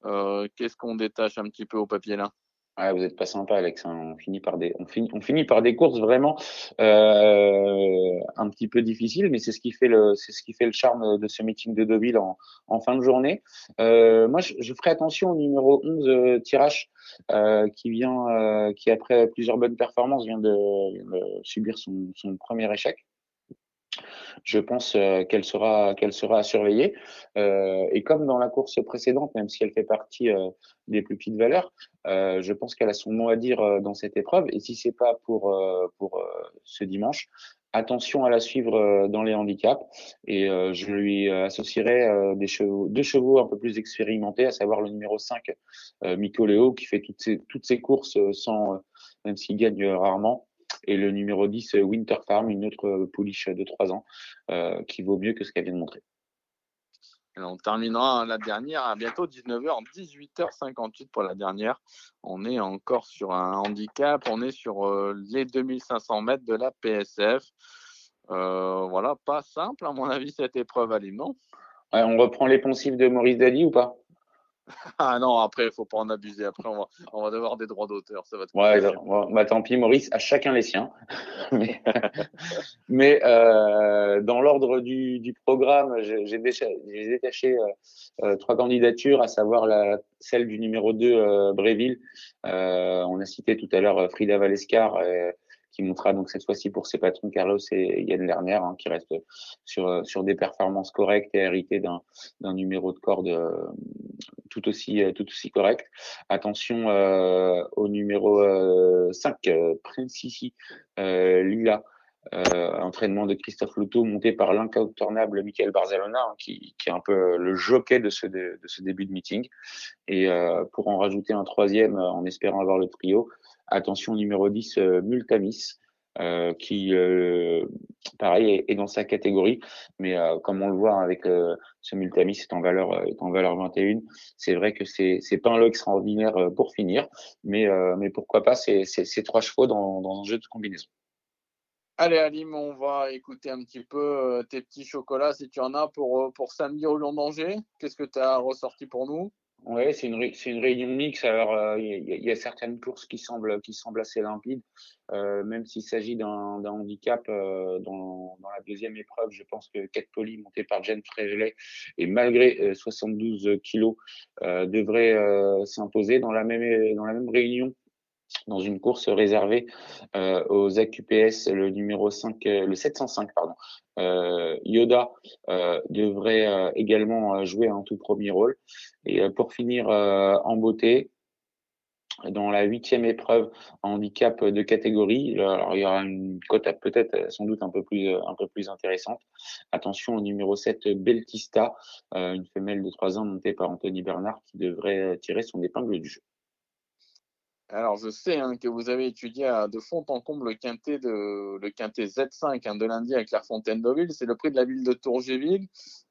Euh, Qu'est-ce qu'on détache un petit peu au papier là? Vous n'êtes pas sympa, Alex. Hein. On finit par des, on finit, on finit par des courses vraiment euh, un petit peu difficiles, mais c'est ce qui fait le, ce qui fait le charme de ce meeting de Deauville en, fin de journée. Euh, moi, je, ferai attention au numéro 11 euh, Tirage, euh, qui vient, qui après plusieurs bonnes performances vient de, subir son premier échec je pense euh, qu'elle sera, qu'elle sera à surveiller. Euh, et comme dans la course précédente, même si elle fait partie euh, des plus petites valeurs, je pense qu'elle a son mot à dire dans cette épreuve. Et si c'est pas pour, pour ce dimanche, attention à la suivre dans les handicaps. Et je lui associerai des chevaux, deux chevaux un peu plus expérimentés, à savoir le numéro 5, Miko Léo, qui fait toutes ses, toutes ses courses sans, même s'il gagne rarement et le numéro 10, Winter Farm, une autre pouliche de 3 ans, euh, qui vaut mieux que ce qu'elle vient de montrer. on terminera la dernière à bientôt 19h, 18h58 pour la dernière. On est encore sur un handicap, on est sur euh, les 2500 mètres de la PSF. Euh, voilà, pas simple à mon avis cette épreuve à On reprend les poncifs de Maurice Dali ou pas? (laughs) Ah non, après, il faut pas en abuser. Après, on va, on va devoir des droits d'auteur. Ça va ouais, bah, tant pis, Maurice, à chacun les siens. (laughs) (laughs) mais, euh, dans l'ordre du, du, programme, j'ai détaché, euh, euh, trois candidatures, à savoir la, celle du numéro 2, euh, Bréville. On a cité tout à l'heure Frida Valescar qui montera donc cette fois-ci pour ses patrons Carlos et Yann Lerner, hein, qui restent sur, sur des performances correctes et hérités d'un numéro de corde euh, tout aussi tout aussi correct. Attention euh, au numéro 5, euh, Princici Lila. entraînement de Christophe Louto monté par l'incontournable Michael Barzalona hein, qui, qui, est un peu le jockey de ce, de ce début de meeting et pour en rajouter un troisième en espérant avoir le trio Attention numéro 10, euh, Multamis. Euh, qui euh, pareil est, dans sa catégorie mais comme on le voit avec ce Multamis est en valeur est en valeur 21 c'est vrai que c'est c'est pas un lot extraordinaire pour finir mais pourquoi pas ces trois chevaux dans, dans un jeu de combinaison Allez Alim, on va écouter un petit peu tes petits chocolats si tu en as pour, pour samedi au Lyon d'Angers. Qu'est-ce que tu as ressorti pour nous? Oui, c'est une, c'est une réunion mixte. Alors, euh, il y, y, a certaines courses qui semblent, qui semblent assez limpides, euh, même s'il s'agit d'un, d'un handicap euh, dans, dans, la deuxième épreuve. Je pense que Cat Poly, montée par Jen Frégelet, et malgré 72 kilos, devrait s'imposer dans la même, dans la même réunion dans une course réservée euh, aux AQPS, le numéro 5, le 705, pardon. Euh, Yoda euh, devrait également jouer un tout premier rôle. Et pour finir en beauté, dans la huitième épreuve handicap de catégorie, alors il y aura une cote peut-être sans doute un peu plus un peu plus intéressante. Attention au numéro 7 Beltista, une femelle de 3 ans montée par Anthony Bernard qui devrait tirer son épingle du jeu. Alors, je sais hein, que vous avez étudié de fond en comble le quintet, de, le quintet Z5 hein, de lundi avec Clairefontaine-Deauville. C'est le prix de la ville de Tourgéville.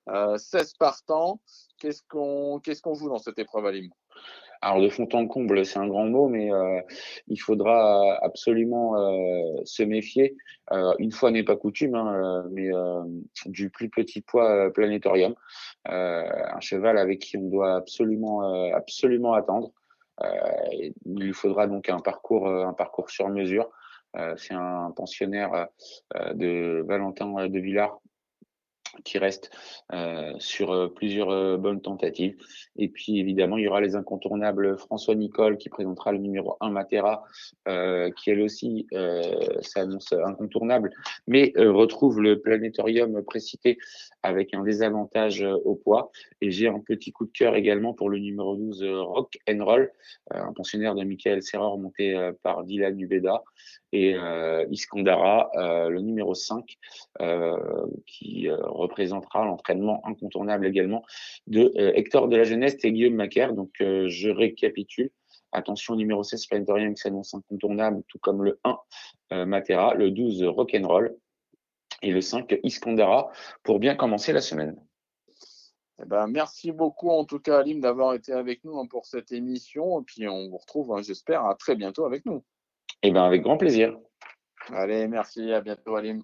Euh, 16 partants. Qu'est-ce qu'on qu'est-ce qu'on joue dans cette épreuve à alors de fond en comble, c'est un grand mot, mais euh, il faudra absolument euh, se méfier. Euh, une fois n'est pas coutume, hein, mais du plus petit poids planétorium, un cheval avec qui on doit absolument absolument attendre. Euh, il lui faudra donc un parcours, euh, un parcours sur mesure. Euh, c'est un pensionnaire de Valentin de Villars qui reste euh, sur euh, plusieurs euh, bonnes tentatives. Et puis évidemment, il y aura les incontournables François Nicole qui présentera le numéro 1 Matera, qui elle aussi s'annonce incontournable, mais retrouve le planétorium précité avec un désavantage au poids. Et j'ai un petit coup de cœur également pour le numéro 12 Rock and Roll, un pensionnaire de Michael Serror monté par Dylan Dubeda et Iskandara, le numéro 5, qui représentera l'entraînement incontournable également de euh, Hector de la Jeunesse et Guillaume Macaire. Donc, euh, je récapitule. Attention, numéro 16, Planetorium qui s'annonce incontournable, tout comme le 1, euh, Matera, le 12, Rock'n'Roll et le 5, Iskandara, pour bien commencer la semaine. Eh ben, merci beaucoup en tout cas Alim d'avoir été avec nous hein, pour cette émission et puis on vous retrouve hein, j'espère à très bientôt avec nous. Eh ben avec grand plaisir. Allez, merci, à bientôt Alim.